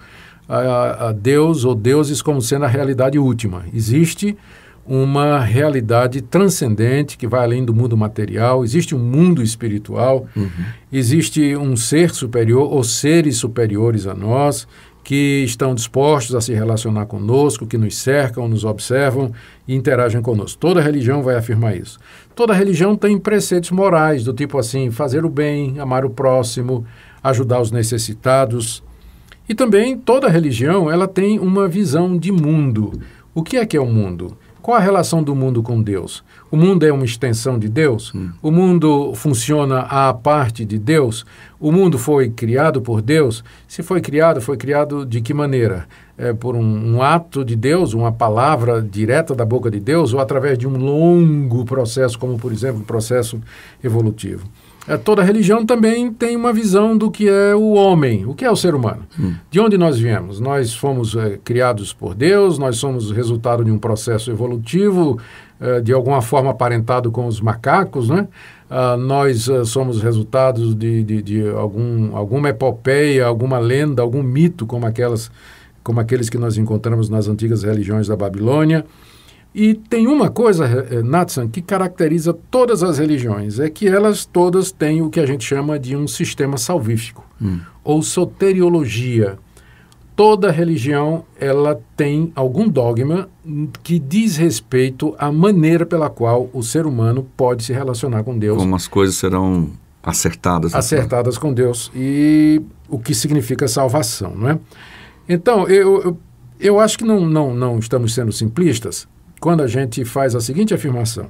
a, a Deus ou deuses como sendo a realidade última. Existe uma realidade transcendente que vai além do mundo material, existe um mundo espiritual, existe um ser superior ou seres superiores a nós que estão dispostos a se relacionar conosco, que nos cercam, nos observam e interagem conosco. Toda religião vai afirmar isso. Toda religião tem preceitos morais, do tipo assim, fazer o bem, amar o próximo, ajudar os necessitados. E também toda religião, ela tem uma visão de mundo. O que é que é o mundo? Qual a relação do mundo com Deus? O mundo é uma extensão de Deus? O mundo funciona à parte de Deus? O mundo foi criado por Deus? Se foi criado, foi criado de que maneira? É por um, um ato de Deus, uma palavra direta da boca de Deus, ou através de um longo processo, como por exemplo o processo evolutivo? É, toda religião também tem uma visão do que é o homem, o que é o ser humano. De onde nós viemos? Nós fomos é, criados por Deus, nós somos resultado de um processo evolutivo, é, de alguma forma aparentado com os macacos, né? Ah, nós ah, somos resultados de, de, de algum, alguma epopeia, alguma lenda, algum mito, como, aquelas, como aqueles que nós encontramos nas antigas religiões da Babilônia. E tem uma coisa, eh, Natsan, que caracteriza todas as religiões, é que elas todas têm o que a gente chama de um sistema salvífico, ou soteriologia. Toda religião, ela tem algum dogma hum, que diz respeito à maneira pela qual o ser humano pode se relacionar com Deus Como as coisas serão acertadas. né? acertadas com Deus e o que significa salvação, não é? Então, eu, eu, eu acho que não, não, não estamos sendo simplistas quando a gente faz a seguinte afirmação.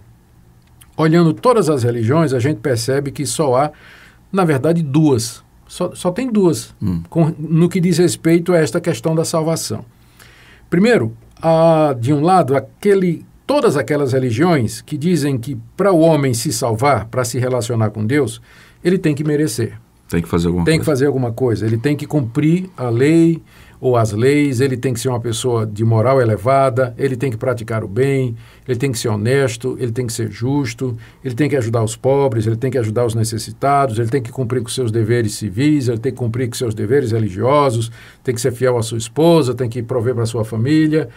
Olhando todas as religiões, a gente percebe que só há, na verdade, duas. Só, só tem duas com- no que diz respeito a esta questão da salvação. Primeiro, há, de um lado, aquele, todas aquelas religiões que dizem que para o homem se salvar, para se relacionar com Deus, ele tem que merecer. Tem que fazer alguma Tem que coisa. fazer alguma coisa. Ele tem que cumprir a lei ou as leis, ele tem que ser uma pessoa de moral elevada, ele tem que praticar o bem, ele tem que ser honesto, ele tem que ser justo, ele tem que ajudar os pobres, ele tem que ajudar os necessitados, ele tem que cumprir com seus deveres civis, ele tem que cumprir com seus deveres religiosos, tem que ser fiel à sua esposa, tem que prover para sua família.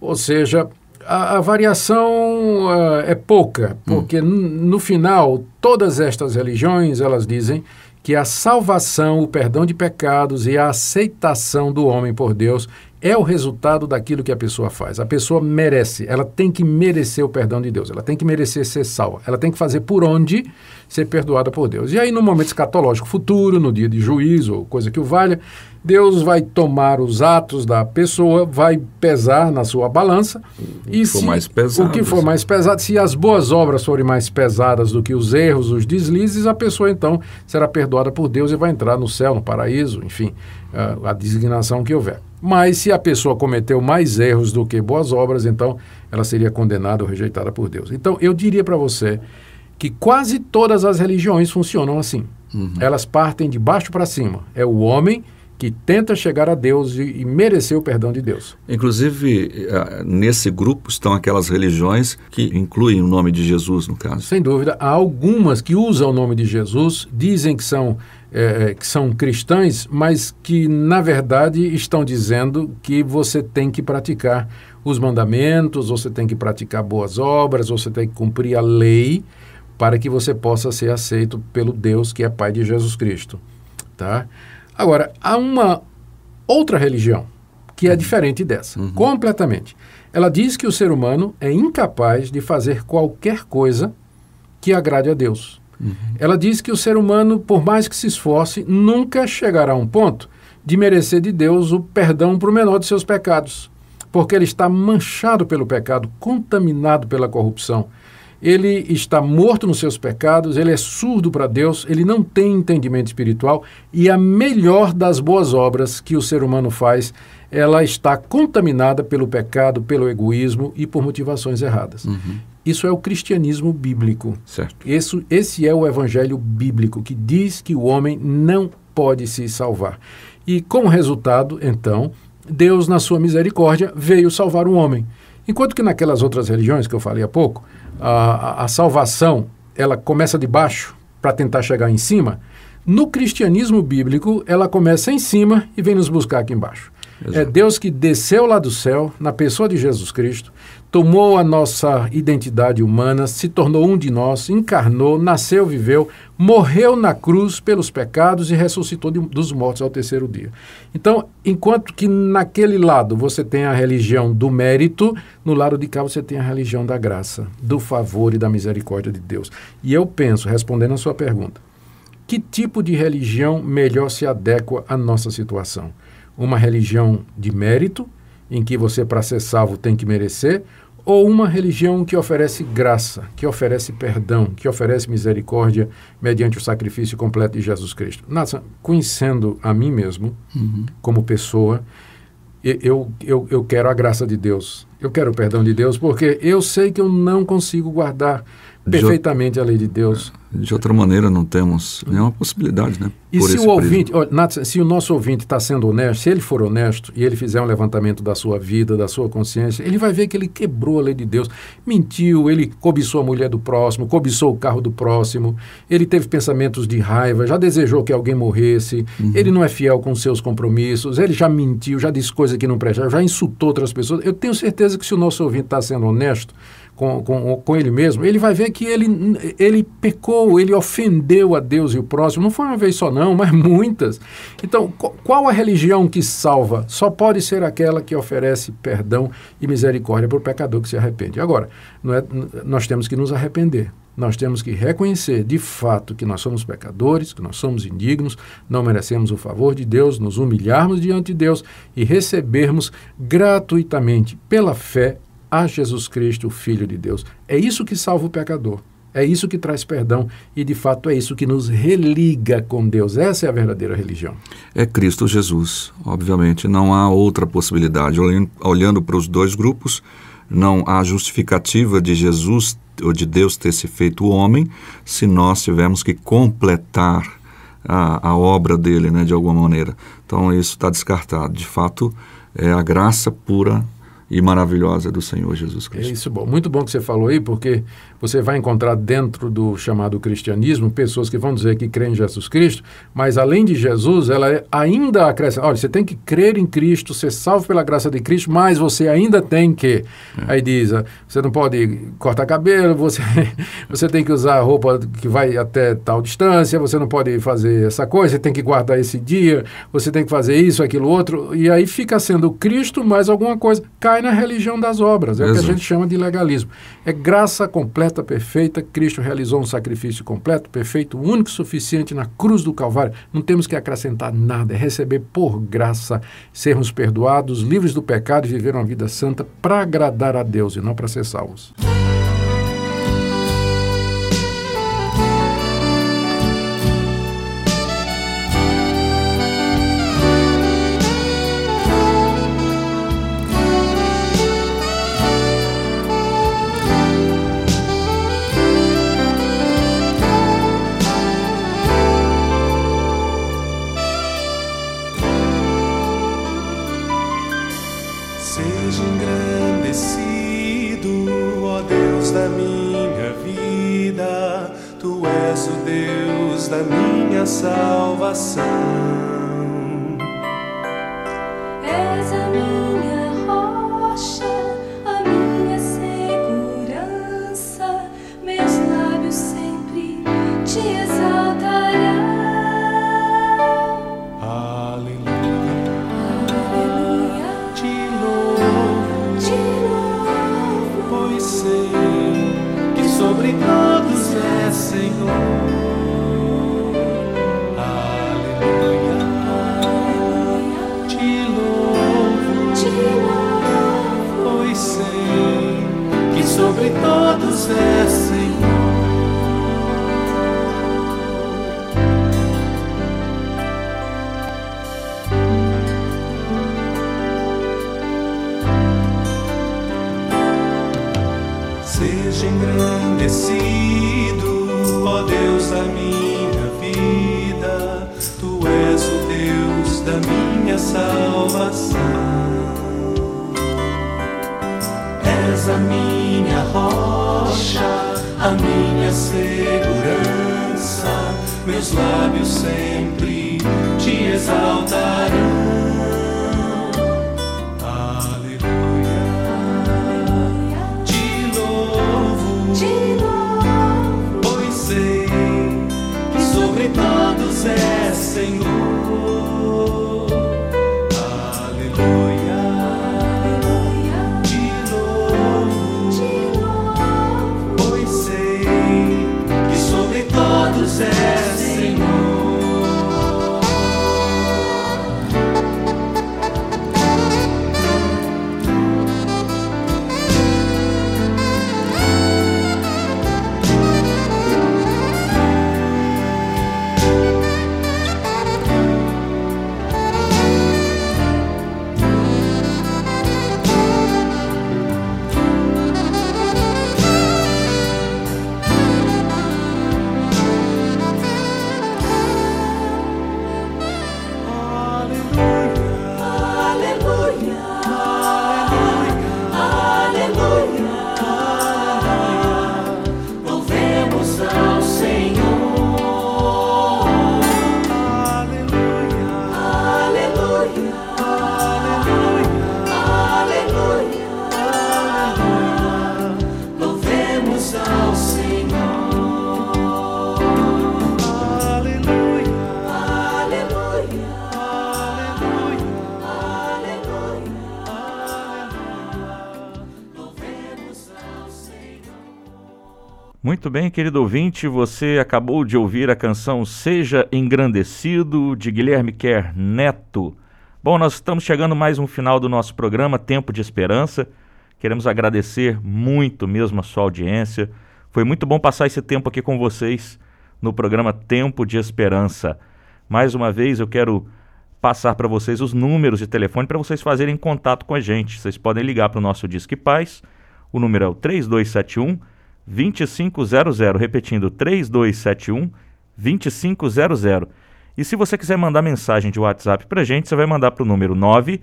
Ou seja, a, a variação ah, é pouca, porque n- no final todas estas religiões elas dizem que a salvação, o perdão de pecados e a aceitação do homem por Deus é o resultado daquilo que a pessoa faz. A pessoa merece, ela tem que merecer o perdão de Deus, ela tem que merecer ser salva, ela tem que fazer por onde ser perdoada por Deus. E aí, no momento escatológico futuro, no dia de juízo, ou coisa que o valha, Deus vai tomar os atos da pessoa, vai pesar na sua balança. E se- pesado, O que for mais pesado, se as boas obras forem mais pesadas do que os erros, os deslizes, a pessoa então será perdoada por Deus e vai entrar no céu, no paraíso, enfim, a, a designação que houver. Mas se a pessoa cometeu mais erros do que boas obras, então ela seria condenada ou rejeitada por Deus. Então eu diria para você que quase todas as religiões funcionam assim. Elas partem de baixo para cima. É o homem que tenta chegar a Deus e, e merecer o perdão de Deus. Inclusive, eh, nesse grupo estão aquelas religiões que incluem o nome de Jesus, no caso. Sem dúvida, há algumas que usam o nome de Jesus, dizem que são, eh, que são cristãs, mas que, na verdade, estão dizendo que você tem que praticar os mandamentos, você tem que praticar boas obras, você tem que cumprir a lei para que você possa ser aceito pelo Deus que é Pai de Jesus Cristo. Tá? Agora, há uma outra religião que é diferente dessa, completamente. Ela diz que o ser humano é incapaz de fazer qualquer coisa que agrade a Deus. Ela diz que o ser humano, por mais que se esforce, nunca chegará a um ponto de merecer de Deus o perdão para o menor de seus pecados, porque ele está manchado pelo pecado, contaminado pela corrupção. Ele está morto nos seus pecados, ele é surdo para Deus, ele não tem entendimento espiritual e a melhor das boas obras que o ser humano faz, ela está contaminada pelo pecado, pelo egoísmo e por motivações erradas. Isso é o cristianismo bíblico. Certo. Isso, esse é o evangelho bíblico que diz que o homem não pode se salvar. E como resultado, então, Deus, na sua misericórdia, veio salvar o homem. Enquanto que naquelas outras religiões que eu falei há pouco, a, a- salvação ela começa de baixo para tentar chegar em cima, no cristianismo bíblico ela começa em cima e vem nos buscar aqui embaixo. É Deus que desceu lá do céu, na pessoa de Jesus Cristo, tomou a nossa identidade humana, se tornou um de nós, encarnou, nasceu, viveu, morreu na cruz pelos pecados e ressuscitou de- dos mortos ao terceiro dia. Então, enquanto que naquele lado você tem a religião do mérito, no lado de cá você tem a religião da graça, do favor e da misericórdia de Deus. E eu penso, respondendo a sua pergunta, que tipo de religião melhor se adequa à nossa situação? Uma religião de mérito, em que você, para ser salvo, tem que merecer, ou uma religião que oferece graça, que oferece perdão, que oferece misericórdia mediante o sacrifício completo de Jesus Cristo? Nossa, conhecendo a mim mesmo, como pessoa, eu, eu, eu quero a graça de Deus. Eu quero o perdão de Deus, porque eu sei que eu não consigo guardar perfeitamente a lei de Deus. De outra maneira, não temos nenhuma possibilidade, né? E se o ouvinte, olha, Nath, se o nosso ouvinte está sendo honesto, se ele for honesto e ele fizer um levantamento da sua vida, da sua consciência, ele vai ver que ele quebrou a lei de Deus, mentiu, ele cobiçou a mulher do próximo, cobiçou o carro do próximo, ele teve pensamentos de raiva, já desejou que alguém morresse, ele não é fiel com seus compromissos, ele já mentiu, já disse coisa que não presta, já insultou outras pessoas. Eu tenho certeza que se o nosso ouvinte está sendo honesto, com, com, com ele mesmo, ele vai ver que ele, ele pecou, ele ofendeu a Deus e o próximo. Não foi uma vez só, não, mas muitas. Então, qu- qual a religião que salva? Só pode ser aquela que oferece perdão e misericórdia para o pecador que se arrepende. Agora, é, nós temos que nos arrepender. Nós temos que reconhecer de fato que nós somos pecadores, que nós somos indignos, não merecemos o favor de Deus, nos humilharmos diante de Deus e recebermos gratuitamente, pela fé, a Jesus Cristo, o Filho de Deus. É isso que salva o pecador. É isso que traz perdão e, de fato, é isso que nos religa com Deus. Essa é a verdadeira religião. É Cristo Jesus, obviamente. Não há outra possibilidade. Olhando, para os dois grupos, não há justificativa de Jesus ou de Deus ter se feito homem se nós tivermos que completar a, a obra dele, né, de alguma maneira. Então isso está descartado. De fato, é a graça pura e maravilhosa do Senhor Jesus É Cristo. isso bom. Muito bom que você falou aí, porque você vai encontrar dentro do chamado cristianismo pessoas que vão dizer que creem em Jesus Cristo, mas além de Jesus, ela é- ainda acrescenta. Olha, você tem que crer em Cristo, ser salvo pela graça de Cristo, mas você ainda tem que. Aí diz, ah, você não pode cortar cabelo, você, você tem que usar roupa que vai até tal distância, você não pode fazer essa coisa, você tem que guardar esse dia, você tem que fazer isso, aquilo, outro, e aí fica sendo Cristo mais alguma coisa. Cai na religião das obras, é o que a Exato. gente chama de legalismo. É graça completa, perfeita. Cristo realizou um sacrifício completo, perfeito, único, suficiente na cruz do Calvário. Não temos que acrescentar nada, é receber por graça, sermos perdoados, livres do pecado e viver uma vida santa para agradar a Deus e não para ser salvos. Engrandecido, ó Deus da minha vida, Tu és o Deus da minha salvação. Sobre todos é a minha segurança. Meus lábios sempre te exaltarão. Aleluia, te louvo, Te louvo. pois sei que sobre todos é bem, querido ouvinte, você acabou de ouvir a canção Seja Engrandecido, de Guilherme Kerr Neto. Bom, nós estamos chegando mais um final do nosso programa, Tempo de Esperança. Queremos agradecer muito mesmo a sua audiência. Foi muito bom passar esse tempo aqui com vocês no programa Tempo de Esperança. Mais uma vez eu quero passar para vocês os números de telefone para vocês fazerem contato com a gente. Vocês podem ligar para o nosso Disque Paz. O número é o 3271 2500, repetindo 3271 2500. E se você quiser mandar mensagem de WhatsApp para a gente, você vai mandar para o número 9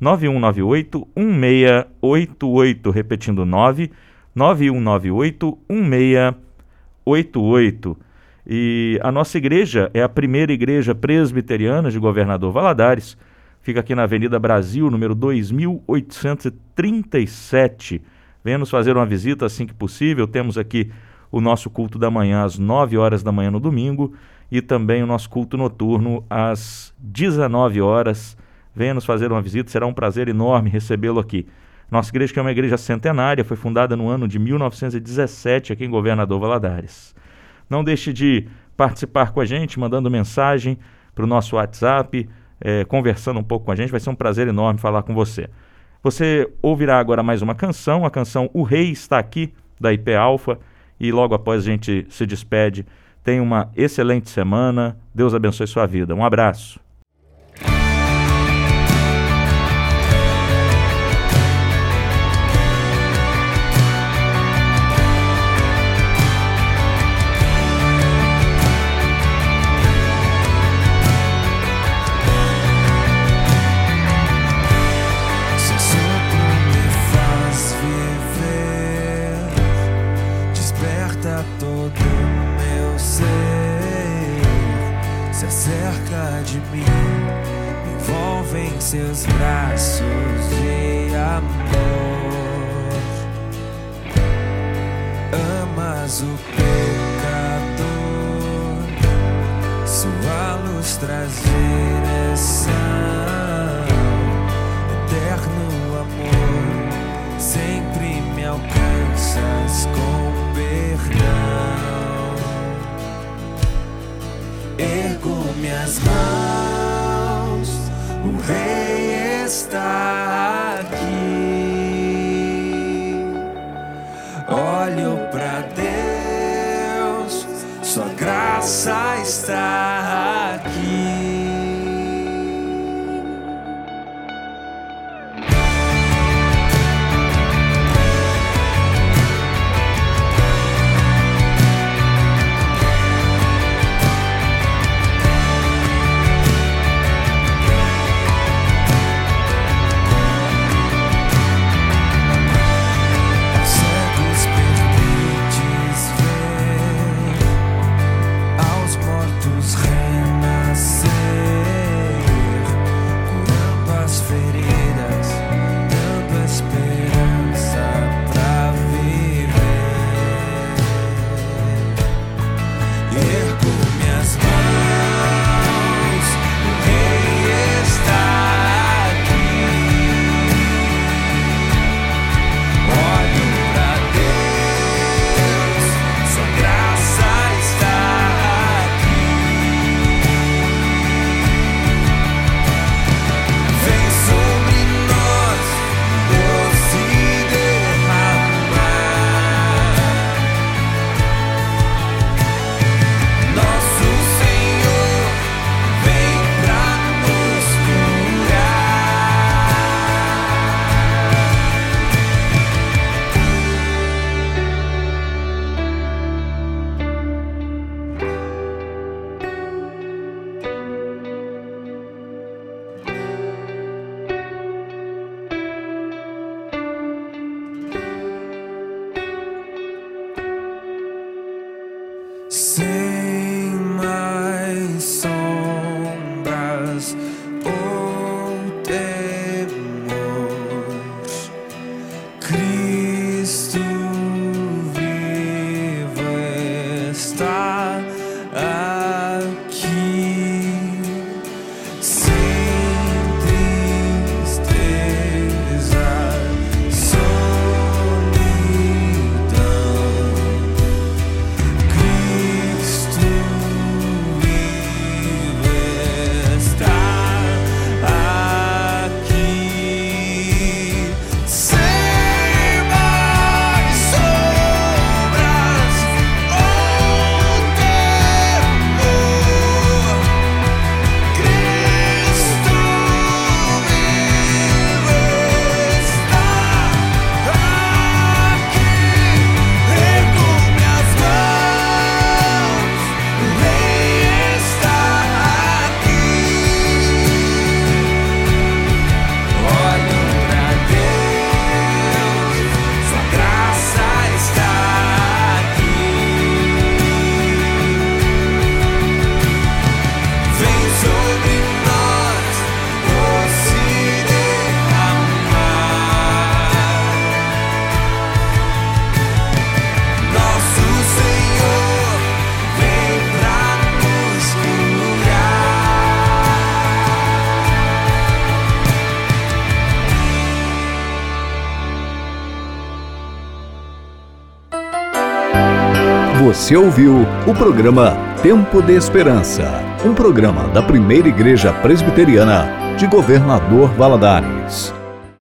9198 1688, repetindo 9 9198 1688. E a nossa igreja é a primeira igreja presbiteriana de Governador Valadares. Fica aqui na Avenida Brasil, número 2837. Venha nos fazer uma visita assim que possível. Temos aqui o nosso culto da manhã às 9 horas da manhã no domingo e também o nosso culto noturno às 19 horas. Venha nos fazer uma visita, será um prazer enorme recebê-lo aqui. Nossa igreja, que é uma igreja centenária, foi fundada no ano de 1917 aqui em Governador Valadares. Não deixe de participar com a gente, mandando mensagem para o nosso WhatsApp, eh, conversando um pouco com a gente. Vai ser um prazer enorme falar com você. Você ouvirá agora mais uma canção, a canção O Rei Está Aqui, da IP Alfa, e logo após a gente se despede. Tenha uma excelente semana. Deus abençoe sua vida. Um abraço. Você ouviu o programa Tempo de Esperança, um programa da primeira igreja presbiteriana de Governador Valadares.